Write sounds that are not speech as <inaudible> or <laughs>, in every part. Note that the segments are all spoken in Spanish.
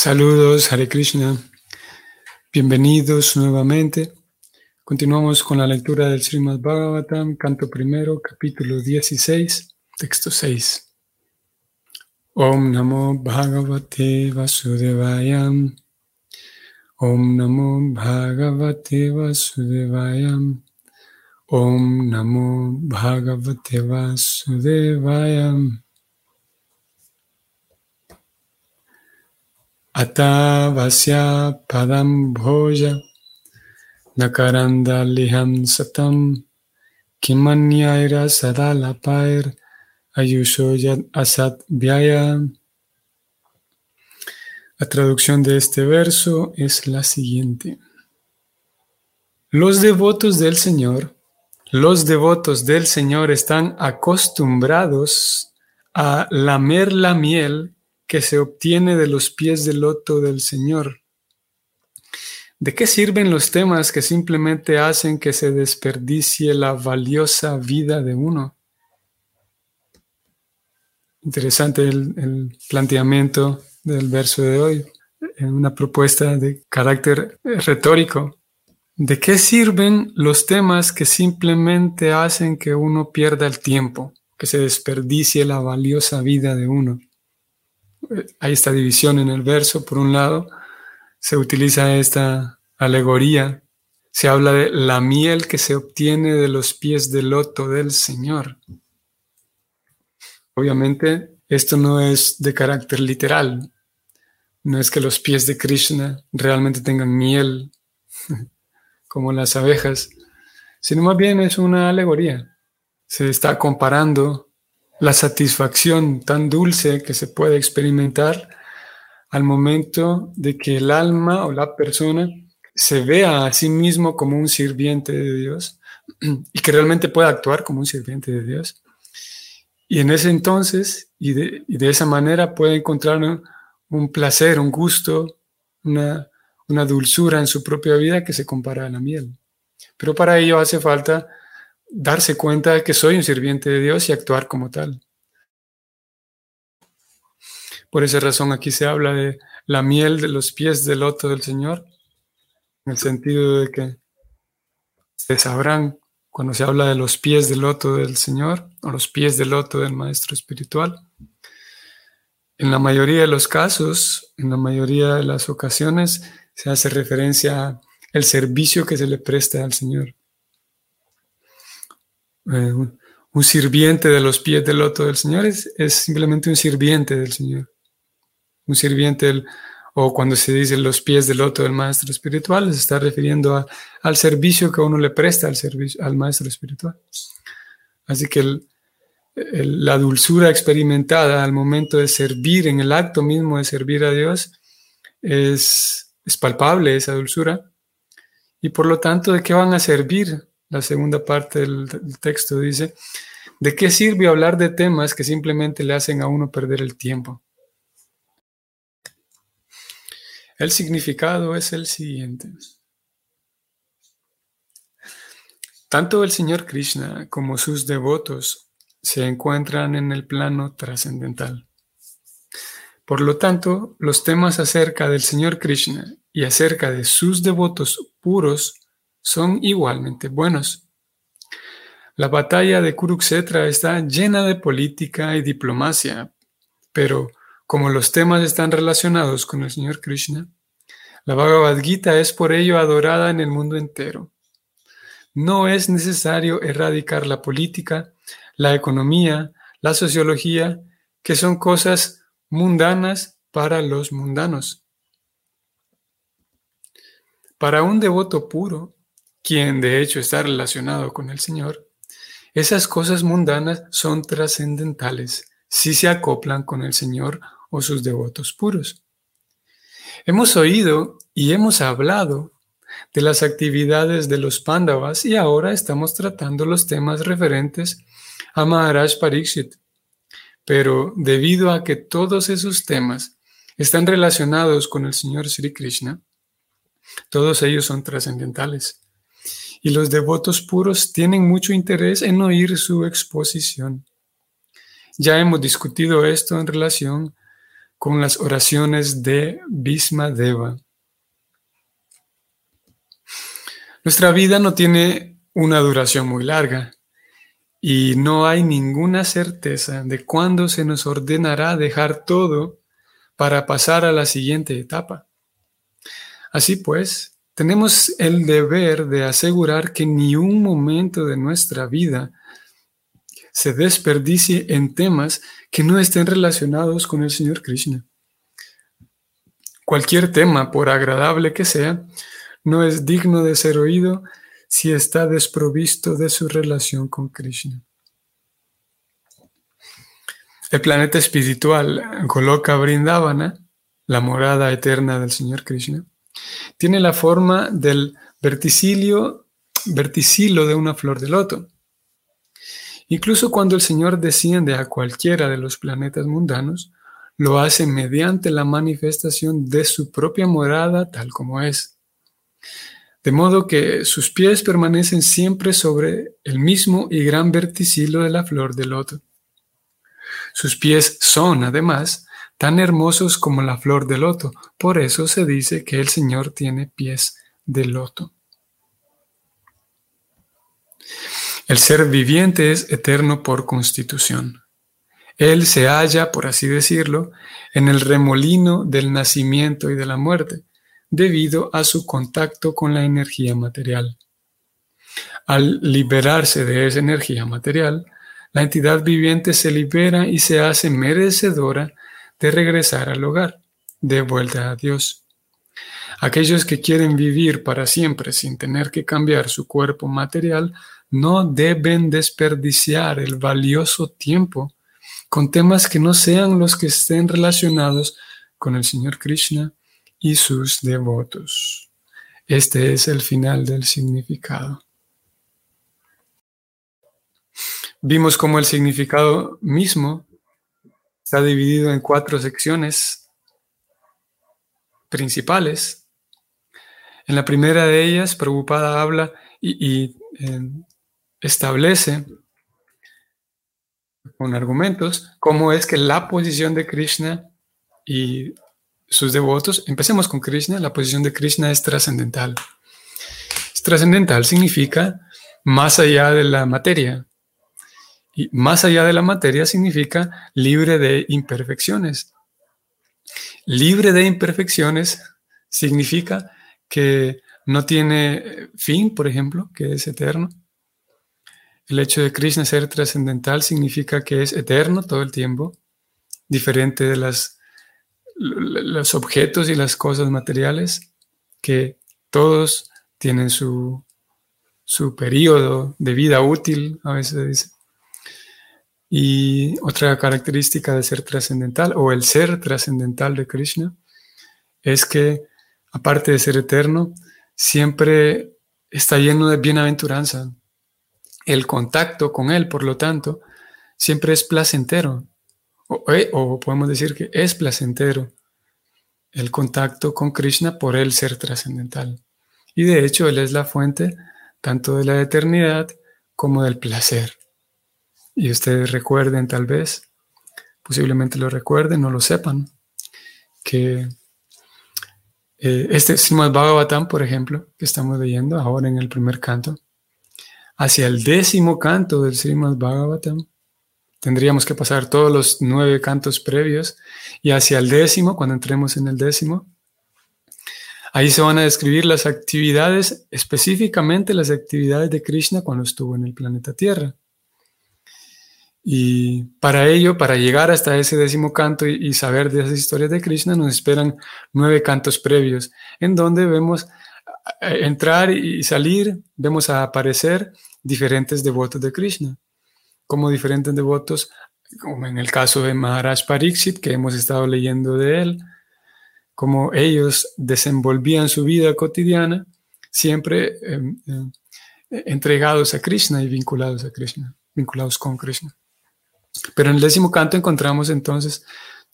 Saludos, Hare Krishna. Bienvenidos nuevamente. Continuamos con la lectura del Srimad Bhagavatam, canto primero, capítulo 16, texto 6. Om Namo Bhagavate Vasudevayam. Om Namo Bhagavate Vasudevayam. Om Namo Bhagavate Vasudevayam. Atavasya padam bhoja nakaranda liham satam kimanyaira sadalapair ayushoyat asat vyaya. La traducción de este verso es la siguiente. Los devotos del Señor, los devotos del Señor están acostumbrados a lamer la miel que se obtiene de los pies del loto del Señor. ¿De qué sirven los temas que simplemente hacen que se desperdicie la valiosa vida de uno? Interesante el, planteamiento del verso de hoy, una propuesta de carácter retórico. ¿De qué sirven los temas que simplemente hacen que uno pierda el tiempo, que se desperdicie la valiosa vida de uno? Hay esta división en el verso. Por un lado, se utiliza esta alegoría, se habla de la miel que se obtiene de los pies del loto del Señor. Obviamente, esto no es de carácter literal. No es que los pies de Krishna realmente tengan miel <laughs> como las abejas, sino más bien es una alegoría. Se está comparando la satisfacción tan dulce que se puede experimentar al momento de que el alma o la persona se vea a sí mismo como un sirviente de Dios <clears throat> y que realmente pueda actuar como un sirviente de Dios. Y en ese entonces y de, esa manera puede encontrar un, placer, un gusto, una, una dulzura en su propia vida que se compara a la miel. Pero para ello hace falta darse cuenta de que soy un sirviente de Dios y actuar como tal. Por esa razón aquí se habla de la miel de los pies del loto del Señor, en el sentido de que se sabrán cuando se habla de los pies del loto del Señor o los pies del loto del Maestro Espiritual. En la mayoría de los casos, en la mayoría de las ocasiones, se hace referencia al servicio que se le presta al Señor. Eh, un, sirviente de los pies del loto del Señor es, simplemente un sirviente del Señor. Un sirviente, o cuando se dice los pies del loto del maestro espiritual, se está refiriendo al servicio que uno le presta al, servicio, al maestro espiritual. Así que la dulzura experimentada al momento de servir, en el acto mismo de servir a Dios, es, es palpable esa dulzura. Y por lo tanto, ¿de qué van a servir la segunda parte del, texto dice, ¿de qué sirve hablar de temas que simplemente le hacen a uno perder el tiempo? El significado es el siguiente. Tanto el Señor Krishna como sus devotos se encuentran en el plano trascendental. Por lo tanto, los temas acerca del Señor Krishna y acerca de sus devotos puros son igualmente buenos. La batalla de Kurukshetra está llena de política y diplomacia, pero como los temas están relacionados con el Señor Krishna, la Bhagavad Gita es por ello adorada en el mundo entero. No es necesario erradicar la política, la economía, la sociología, que son cosas mundanas para los mundanos. Para un devoto puro, quien de hecho está relacionado con el Señor, esas cosas mundanas son trascendentales si se acoplan con el Señor o sus devotos puros. Hemos oído y hemos hablado de las actividades de los Pandavas y ahora estamos tratando los temas referentes a Maharaj Pariksit. Pero debido a que todos esos temas están relacionados con el Señor Sri Krishna, todos ellos son trascendentales y los devotos puros tienen mucho interés en oír su exposición. Ya hemos discutido esto en relación con las oraciones de Bhisma Deva. Nuestra vida no tiene una duración muy larga y no hay ninguna certeza de cuándo se nos ordenará dejar todo para pasar a la siguiente etapa. Así pues, tenemos el deber de asegurar que ni un momento de nuestra vida se desperdicie en temas que no estén relacionados con el Señor Krishna. Cualquier tema, por agradable que sea, no es digno de ser oído si está desprovisto de su relación con Krishna. El planeta espiritual Goloka Brindavana, la morada eterna del Señor Krishna, tiene la forma del verticilio, verticilo de una flor de loto. Incluso cuando el Señor desciende a cualquiera de los planetas mundanos, lo hace mediante la manifestación de su propia morada tal como es. De modo que sus pies permanecen siempre sobre el mismo y gran verticilo de la flor de loto. Sus pies son, además, tan hermosos como la flor de loto. Por eso se dice que el Señor tiene pies de loto. El ser viviente es eterno por constitución. Él se halla, por así decirlo, en el remolino del nacimiento y de la muerte, debido a su contacto con la energía material. Al liberarse de esa energía material, la entidad viviente se libera y se hace merecedora de regresar al hogar, de vuelta a Dios. Aquellos que quieren vivir para siempre sin tener que cambiar su cuerpo material no deben desperdiciar el valioso tiempo con temas que no sean los que estén relacionados con el Señor Krishna y sus devotos. Este es el final del significado. Vimos cómo el significado mismo está dividido en cuatro secciones principales. En la primera de ellas, Prabhupada habla y, eh, establece con argumentos cómo es que la posición de Krishna y sus devotos, empecemos con Krishna, la posición de Krishna es trascendental. trascendental significa más allá de la materia, y más allá de la materia significa libre de imperfecciones. Libre de imperfecciones significa que no tiene fin, por ejemplo, que es eterno. El hecho de Krishna ser trascendental significa que es eterno todo el tiempo, diferente de las, los objetos y las cosas materiales, que todos tienen su, su periodo de vida útil, a veces dice. Y otra característica de ser trascendental o el ser trascendental de Krishna es que, aparte de ser eterno, siempre está lleno de bienaventuranza. El contacto con Él, por lo tanto, siempre es placentero. O, eh, o podemos decir que es placentero el contacto con Krishna por el ser trascendental. Y de hecho, Él es la fuente tanto de la eternidad como del placer. Y ustedes recuerden tal vez, posiblemente lo recuerden, no lo sepan, que eh, este Srimad Bhagavatam, por ejemplo, que estamos leyendo ahora en el primer canto, hacia el décimo canto del Srimad Bhagavatam, tendríamos que pasar todos los nueve cantos previos y hacia el décimo, cuando entremos en el décimo, ahí se van a describir las actividades, específicamente las actividades de Krishna cuando estuvo en el planeta Tierra. Y para ello, para llegar hasta ese décimo canto y, saber de esas historias de Krishna, nos esperan nueve cantos previos, en donde vemos entrar y salir, vemos aparecer diferentes devotos de Krishna, como diferentes devotos, como en el caso de Maharaj Pariksit, que hemos estado leyendo de él, como ellos desenvolvían su vida cotidiana, siempre em, em, entregados a Krishna y vinculados a Krishna, vinculados con Krishna. Pero en el décimo canto encontramos entonces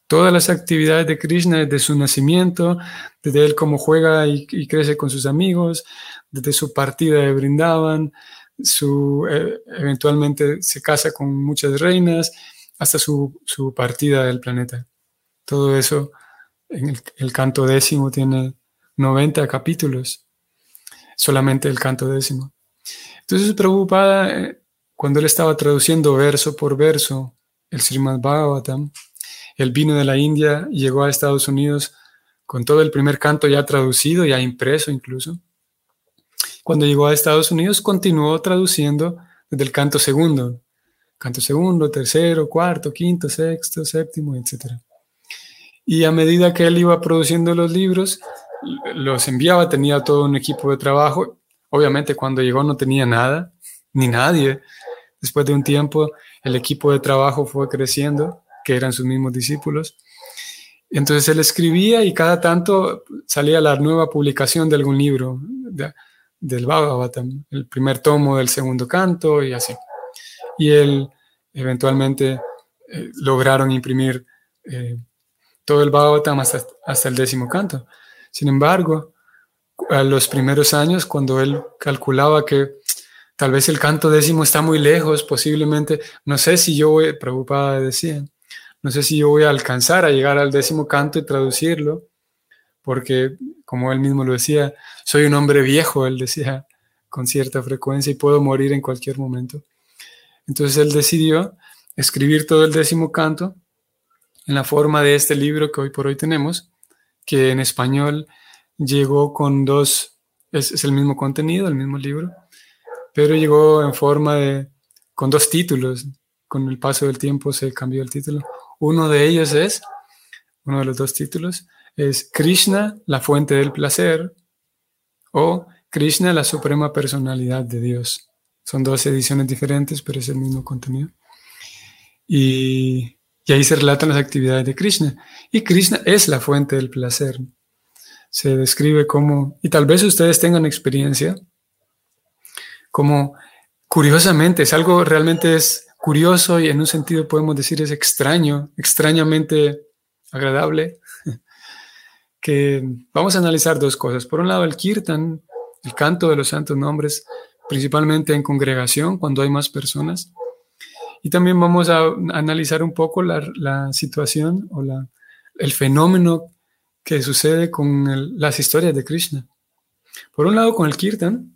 todas las actividades de Krishna desde su nacimiento, desde él cómo juega y, crece con sus amigos, desde su partida de Brindavan, su, eh, eventualmente se casa con muchas reinas, hasta su, su partida del planeta. Todo eso en el, canto décimo tiene 90 capítulos, solamente el canto décimo. Entonces, preocupada, eh, cuando él estaba traduciendo verso por verso el Srimad Bhagavatam, él vino de la India y llegó a Estados Unidos con todo el primer canto ya traducido, ya impreso incluso. Cuando llegó a Estados Unidos, continuó traduciendo desde el canto segundo, canto segundo, tercero, cuarto, quinto, sexto, séptimo, etc. Y a medida que él iba produciendo los libros, los enviaba, tenía todo un equipo de trabajo. Obviamente cuando llegó no tenía nada, ni nadie. Después de un tiempo, el equipo de trabajo fue creciendo, que eran sus mismos discípulos. Entonces él escribía y cada tanto salía la nueva publicación de algún libro del Bhagavatam, el primer tomo del segundo canto y así. Y él eventualmente eh, lograron imprimir eh, todo el Bhagavatam hasta, hasta el décimo canto. Sin embargo, a los primeros años, cuando él calculaba que tal vez el canto décimo está muy lejos, posiblemente, no sé si yo voy, preocupada decía, no sé si yo voy a alcanzar a llegar al décimo canto y traducirlo, porque como él mismo lo decía, soy un hombre viejo, él decía con cierta frecuencia y puedo morir en cualquier momento. Entonces él decidió escribir todo el décimo canto en la forma de este libro que hoy por hoy tenemos, que en español llegó con dos, es, el mismo contenido, el mismo libro, pero llegó en forma de, con dos títulos. Con el paso del tiempo se cambió el título. Uno de ellos es, uno de los dos títulos, es Krishna, la fuente del placer, o Krishna, la suprema personalidad de Dios. Son dos ediciones diferentes, pero es el mismo contenido. Y, ahí se relatan las actividades de Krishna. Y Krishna es la fuente del placer. Se describe como, y tal vez ustedes tengan experiencia, como curiosamente, es algo realmente es curioso y en un sentido podemos decir es extraño, extrañamente agradable, <laughs> que vamos a analizar dos cosas. Por un lado, el kirtan, el canto de los santos nombres, principalmente en congregación, cuando hay más personas. Y también vamos a analizar un poco la, situación o la, el fenómeno que sucede con las historias de Krishna. Por un lado, con el kirtan,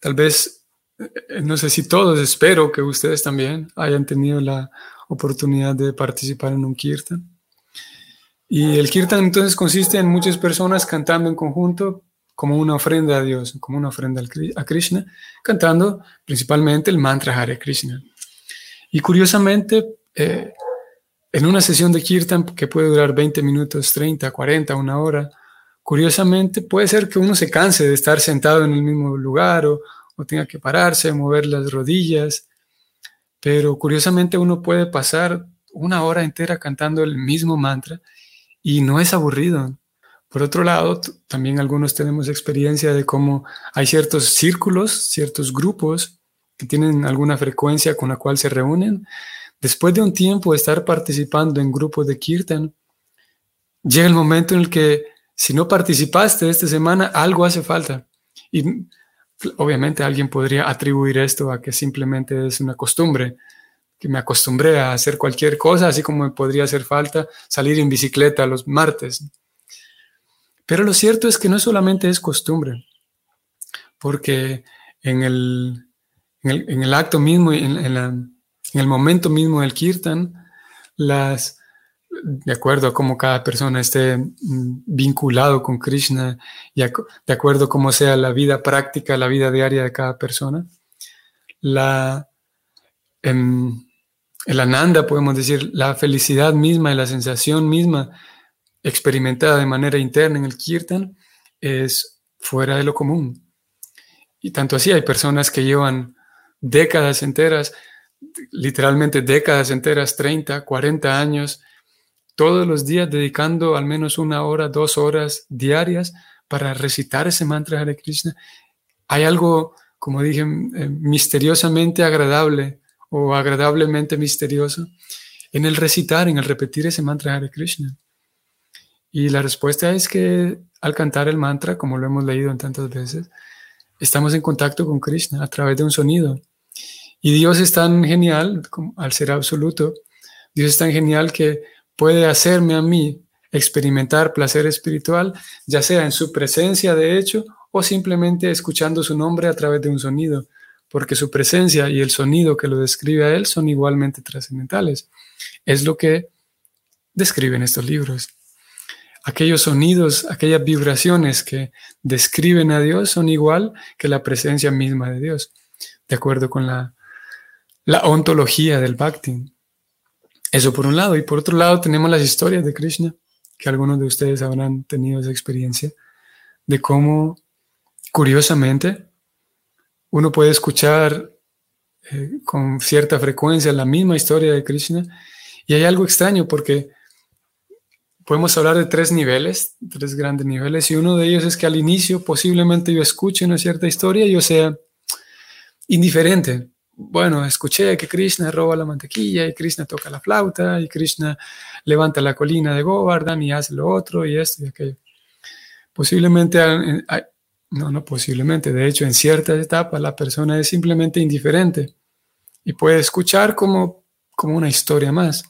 tal vez, eh, no sé si todos, espero que ustedes también hayan tenido la oportunidad de participar en un kirtan. Y el kirtan entonces consiste en muchas personas cantando en conjunto como una ofrenda a Dios, como una ofrenda a Krishna, cantando principalmente el mantra Hare Krishna. Y curiosamente, eh, en una sesión de kirtan que puede durar 20 minutos, 30, 40, una hora, curiosamente puede ser que uno se canse de estar sentado en el mismo lugar o, o tenga que pararse, mover las rodillas, pero curiosamente uno puede pasar una hora entera cantando el mismo mantra y no es aburrido. Por otro lado, también algunos tenemos experiencia de cómo hay ciertos círculos, ciertos grupos que tienen alguna frecuencia con la cual se reúnen. Después de un tiempo de estar participando en grupos de kirtan, llega el momento en el que si no participaste esta semana, algo hace falta. Y obviamente alguien podría atribuir esto a que simplemente es una costumbre, que me acostumbré a hacer cualquier cosa, así como me podría hacer falta salir en bicicleta los martes. Pero lo cierto es que no solamente es costumbre, porque en el, en el, acto mismo, en, en, el momento mismo del kirtan, las, de acuerdo a cómo cada persona esté mm, vinculado con Krishna y de acuerdo a cómo sea la vida práctica, la vida diaria de cada persona, la, en, el ananda, podemos decir, la felicidad misma y la sensación misma experimentada de manera interna en el kirtan es fuera de lo común. Y tanto así hay personas que llevan décadas enteras, literalmente décadas enteras, 30, 40 años, todos los días dedicando al menos una hora, dos horas diarias para recitar ese mantra de Krishna. Hay algo, como dije, eh, misteriosamente agradable o agradablemente misterioso en el recitar, en el repetir ese mantra de Krishna. Y la respuesta es que al cantar el mantra, como lo hemos leído en tantas veces, estamos en contacto con Krishna a través de un sonido. Y Dios es tan genial, al ser absoluto, Dios es tan genial que puede hacerme a mí experimentar placer espiritual, ya sea en su presencia de hecho o simplemente escuchando su nombre a través de un sonido, porque su presencia y el sonido que lo describe a él son igualmente trascendentales. Es lo que describen estos libros. Aquellos sonidos, aquellas vibraciones que describen a Dios son igual que la presencia misma de Dios, de acuerdo con la, la ontología del Bhakti. Eso por un lado. Y por otro lado tenemos las historias de Krishna, que algunos de ustedes habrán tenido esa experiencia, de cómo, curiosamente, uno puede escuchar eh, con cierta frecuencia la misma historia de Krishna. Y hay algo extraño porque podemos hablar de tres niveles, tres grandes niveles, y uno de ellos es que al inicio posiblemente yo escuche una cierta historia y yo sea indiferente. Bueno, escuché que Krishna roba la mantequilla y Krishna toca la flauta y Krishna levanta la colina de Govardhan y hace lo otro y esto y aquello. Posiblemente, no, no posiblemente, de hecho en ciertas etapas la persona es simplemente indiferente y puede escuchar como, como una historia más.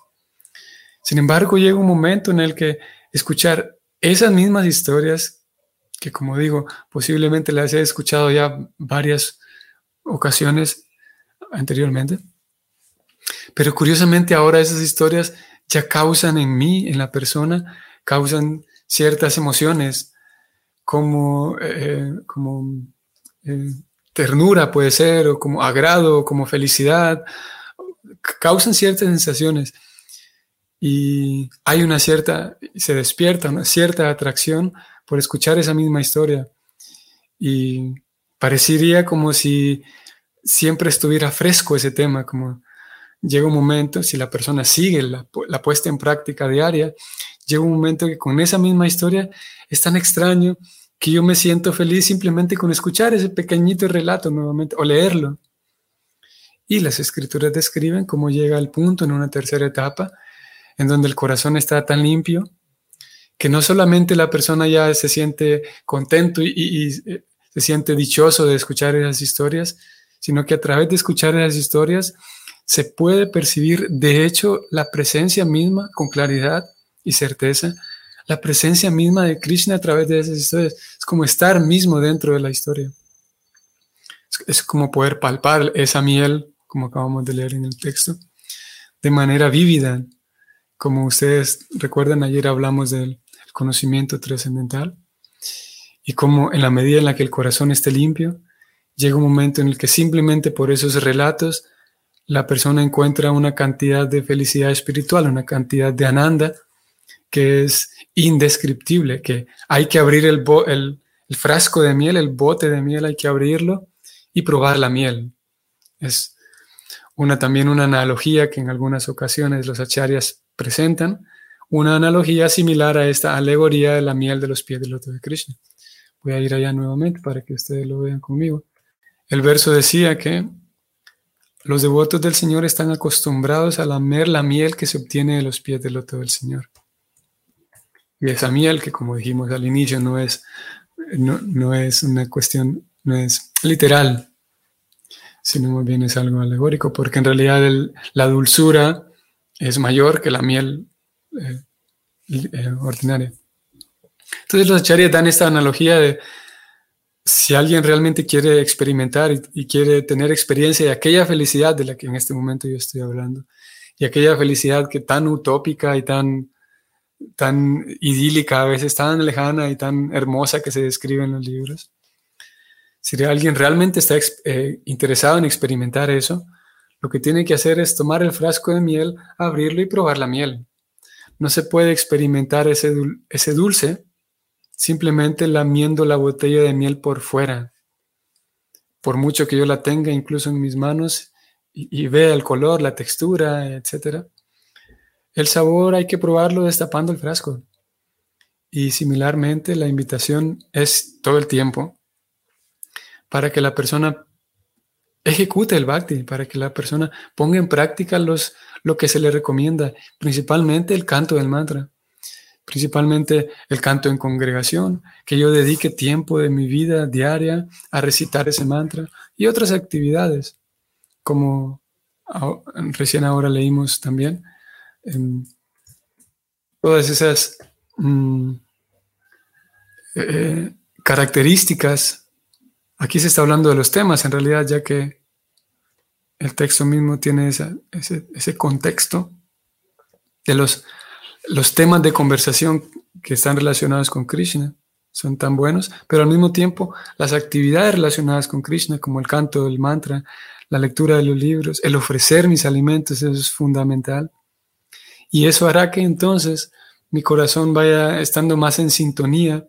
Sin embargo, llega un momento en el que escuchar esas mismas historias, que como digo, posiblemente las he escuchado ya varias ocasiones anteriormente, pero curiosamente ahora esas historias ya causan en mí, en la persona, causan ciertas emociones como, eh, como eh, ternura puede ser, o como agrado, o como felicidad, causan ciertas sensaciones. Y hay una cierta, se despierta una cierta atracción por escuchar esa misma historia. Y parecería como si siempre estuviera fresco ese tema, como llega un momento, si la persona sigue la, puesta en práctica diaria, llega un momento que con esa misma historia es tan extraño que yo me siento feliz simplemente con escuchar ese pequeñito relato nuevamente o leerlo. Y las escrituras describen cómo llega al punto en una tercera etapa en donde el corazón está tan limpio que no solamente la persona ya se siente contento y, se siente dichoso de escuchar esas historias, sino que a través de escuchar esas historias se puede percibir de hecho la presencia misma con claridad y certeza, la presencia misma de Krishna a través de esas historias. Es como estar mismo dentro de la historia. Es, como poder palpar esa miel, como acabamos de leer en el texto, de manera vívida, como ustedes recuerdan, ayer hablamos del conocimiento trascendental y cómo en la medida en la que el corazón esté limpio, llega un momento en el que simplemente por esos relatos la persona encuentra una cantidad de felicidad espiritual, una cantidad de ananda que es indescriptible, que hay que abrir el, el frasco de miel, el bote de miel, hay que abrirlo y probar la miel. Es una, también una analogía que en algunas ocasiones los acharyas presentan una analogía similar a esta alegoría de la miel de los pies del loto de Krishna. Voy a ir allá nuevamente para que ustedes lo vean conmigo. El verso decía que los devotos del Señor están acostumbrados a lamer la miel que se obtiene de los pies del loto del Señor. Y esa miel que, como dijimos al inicio, no es, no, es una cuestión, no es literal, sino más bien es algo alegórico, porque en realidad la dulzura es mayor que la miel eh, eh, ordinaria. Entonces los acharyas dan esta analogía de si alguien realmente quiere experimentar y, quiere tener experiencia de aquella felicidad de la que en este momento yo estoy hablando, y aquella felicidad que tan utópica y tan, tan idílica, a veces tan lejana y tan hermosa que se describe en los libros, si alguien realmente está eh, interesado en experimentar eso, lo que tiene que hacer es tomar el frasco de miel, abrirlo y probar la miel. No se puede experimentar ese, ese dulce simplemente lamiendo la botella de miel por fuera. Por mucho que yo la tenga incluso en mis manos y, vea el color, la textura, etc. El sabor hay que probarlo destapando el frasco. Y similarmente la invitación es todo el tiempo para que la persona ejecute el bhakti, para que la persona ponga en práctica los, lo que se le recomienda, principalmente el canto del mantra, principalmente el canto en congregación, que yo dedique tiempo de mi vida diaria a recitar ese mantra y otras actividades, como recién ahora leímos también. Em, todas esas mm, eh, características. Aquí se está hablando de los temas, en realidad, ya que el texto mismo tiene ese, contexto de los, los temas de conversación que están relacionados con Krishna son tan buenos, pero al mismo tiempo las actividades relacionadas con Krishna, como el canto del mantra, la lectura de los libros, el ofrecer mis alimentos, eso es fundamental. Y eso hará que entonces mi corazón vaya estando más en sintonía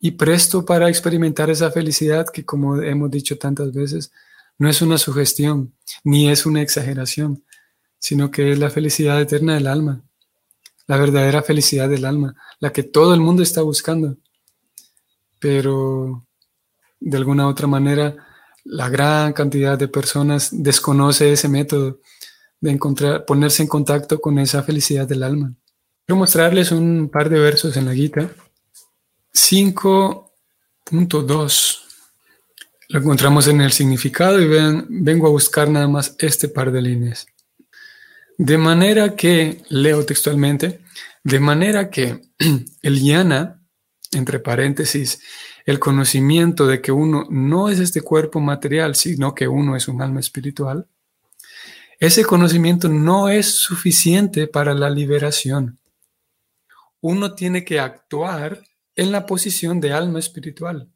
y presto para experimentar esa felicidad que, como hemos dicho tantas veces, no es una sugestión ni es una exageración, sino que es la felicidad eterna del alma, la verdadera felicidad del alma, la que todo el mundo está buscando. Pero de alguna otra manera, la gran cantidad de personas desconoce ese método de encontrar, ponerse en contacto con esa felicidad del alma. Quiero mostrarles un par de versos en la Gita. 5.2. Lo encontramos en el significado y vengo a buscar nada más este par de líneas. De manera que, leo textualmente, de manera que <clears throat> el yana, entre paréntesis, el conocimiento de que uno no es este cuerpo material, sino que uno es un alma espiritual, ese conocimiento no es suficiente para la liberación. Uno tiene que actuar en la posición de alma espiritual,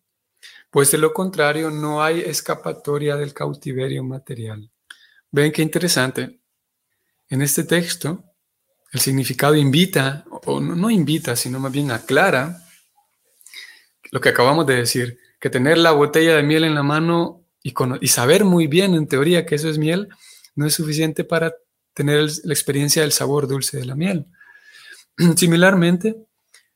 pues de lo contrario no hay escapatoria del cautiverio material. Ven qué interesante. En este texto, el significado invita, o no, invita, sino más bien aclara lo que acabamos de decir, que tener la botella de miel en la mano y, saber muy bien en teoría que eso es miel, no es suficiente para tener la experiencia del sabor dulce de la miel. <clears throat> Similarmente,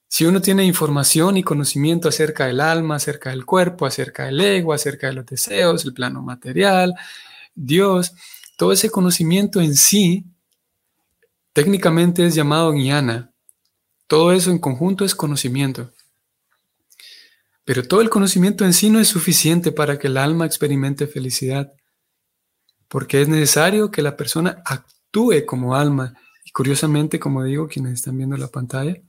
si uno tiene información y conocimiento acerca del alma, acerca del cuerpo, acerca del ego, acerca de los deseos, el plano material, Dios, todo ese conocimiento en sí, técnicamente es llamado jnana. Todo eso en conjunto es conocimiento. Pero todo el conocimiento en sí no es suficiente para que el alma experimente felicidad porque es necesario que la persona actúe como alma. Y curiosamente, como digo, quienes están viendo la pantalla,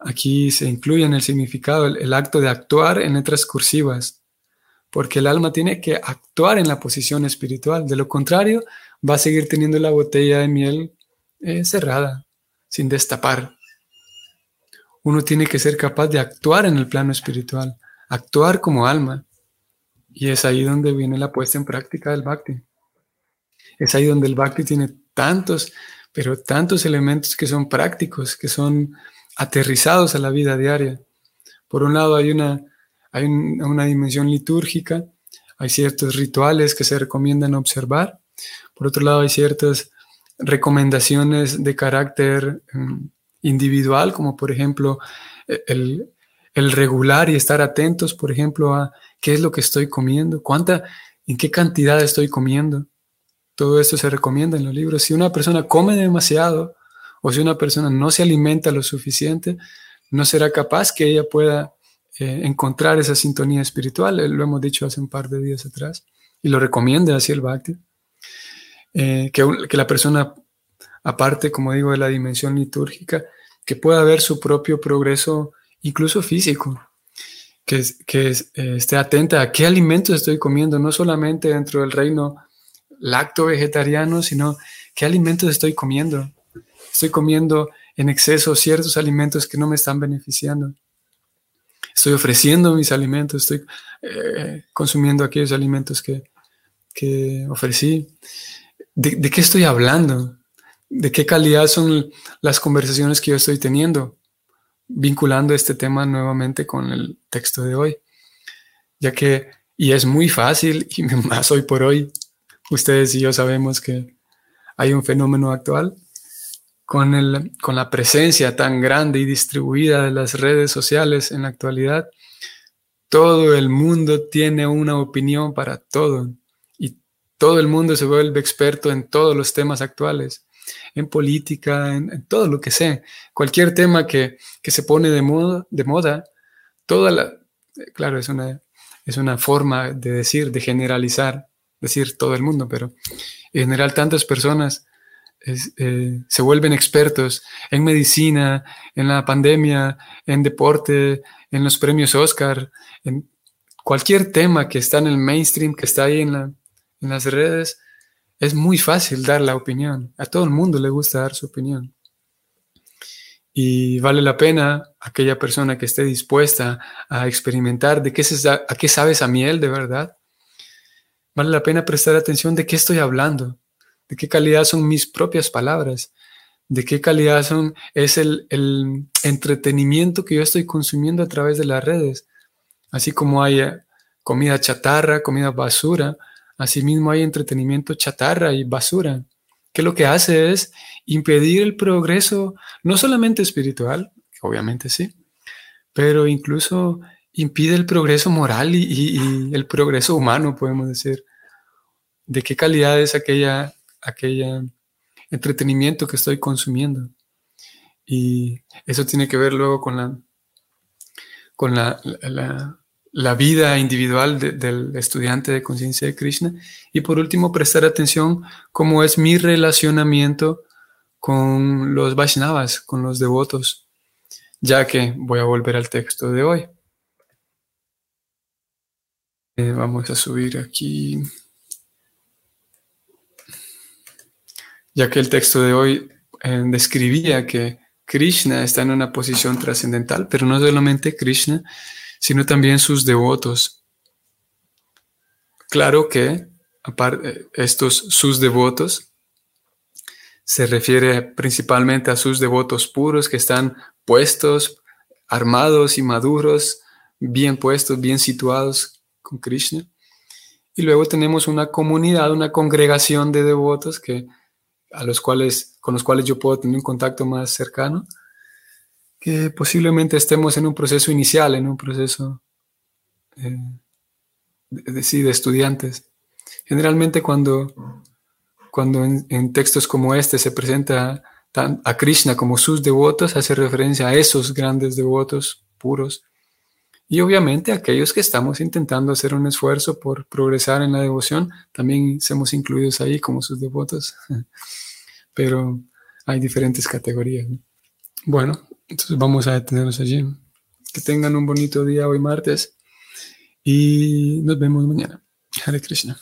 aquí se incluye en el significado el, acto de actuar en letras cursivas, porque el alma tiene que actuar en la posición espiritual. De lo contrario, va a seguir teniendo la botella de miel eh, cerrada, sin destapar. Uno tiene que ser capaz de actuar en el plano espiritual, actuar como alma. Y es ahí donde viene la puesta en práctica del bhakti. Es ahí donde el bhakti tiene tantos, pero tantos elementos que son prácticos, que son aterrizados a la vida diaria. Por un lado hay una, hay una dimensión litúrgica, hay ciertos rituales que se recomiendan observar. Por otro lado hay ciertas recomendaciones de carácter em, individual, como por ejemplo el, el regular y estar atentos, por ejemplo, a qué es lo que estoy comiendo, cuánta, en qué cantidad estoy comiendo. Todo esto se recomienda en los libros. Si una persona come demasiado o si una persona no se alimenta lo suficiente, no será capaz que ella pueda eh, encontrar esa sintonía espiritual. Lo hemos dicho hace un par de días atrás y lo recomienda así el Bhakti. Eh, que, que la persona, aparte, como digo, de la dimensión litúrgica, que pueda ver su propio progreso incluso físico, que, que eh, esté atenta a qué alimentos estoy comiendo, no solamente dentro del reino lacto vegetariano, sino qué alimentos estoy comiendo. Estoy comiendo en exceso ciertos alimentos que no me están beneficiando. Estoy ofreciendo mis alimentos, estoy eh, consumiendo aquellos alimentos que, ofrecí. ¿De, ¿De qué estoy hablando? ¿De qué calidad son las conversaciones que yo estoy teniendo? vinculando este tema nuevamente con el texto de hoy, ya que, y es muy fácil, <laughs> y más hoy por hoy, ustedes y yo sabemos que hay un fenómeno actual con, el, con la presencia tan grande y distribuida de las redes sociales en la actualidad. Todo el mundo tiene una opinión para todo todo el mundo se vuelve experto en todos los temas actuales en política, en, todo lo que sea. Cualquier tema que, se pone de moda, de moda, toda la, claro, es una, es una forma de decir, de generalizar, decir todo el mundo, pero en general tantas personas eh, se vuelven expertos en medicina, en la pandemia, en deporte, en los premios Oscar, en cualquier tema que está en el mainstream, que está ahí en, la, en las redes, es muy fácil dar la opinión. A todo el mundo le gusta dar su opinión. Y vale la pena aquella persona que esté dispuesta a experimentar de qué, se, a qué sabes a miel de verdad. Vale la pena prestar atención de qué estoy hablando de qué calidad son mis propias palabras, de qué calidad son, es el, entretenimiento que yo estoy consumiendo a través de las redes. Así como hay eh, comida chatarra, comida basura, asimismo hay entretenimiento chatarra y basura, que lo que hace es impedir el progreso, no solamente espiritual, obviamente sí, pero incluso impide el progreso moral y, el progreso humano, podemos decir. ¿De qué calidad es aquella aquel entretenimiento que estoy consumiendo. Y eso tiene que ver luego con la, con la, vida individual del estudiante de conciencia de Krishna. Y por último, prestar atención cómo es mi relacionamiento con los Vaishnavas, con los devotos, ya que voy a volver al texto de hoy. Eh, vamos a subir aquí. ya que el texto de hoy eh, describía que Krishna está en una posición trascendental, pero no solamente Krishna, sino también sus devotos. Claro que aparte, estos sus devotos se refiere principalmente a sus devotos puros que están puestos, armados y maduros, bien puestos, bien situados con Krishna. Y luego tenemos una comunidad, una congregación de devotos que a los cuales, con los cuales yo puedo tener un contacto más cercano, que posiblemente estemos en un proceso inicial, en un proceso eh, de, de, estudiantes. Generalmente cuando, cuando en, textos como este se presenta a Krishna como sus devotos, hace referencia a esos grandes devotos puros. Y obviamente aquellos que estamos intentando hacer un esfuerzo por progresar en la devoción, también somos incluidos ahí como sus devotos. <laughs> Pero hay diferentes categorías. Bueno, entonces vamos a detenernos allí. Que tengan un bonito día hoy martes y nos vemos mañana. Hare Krishna.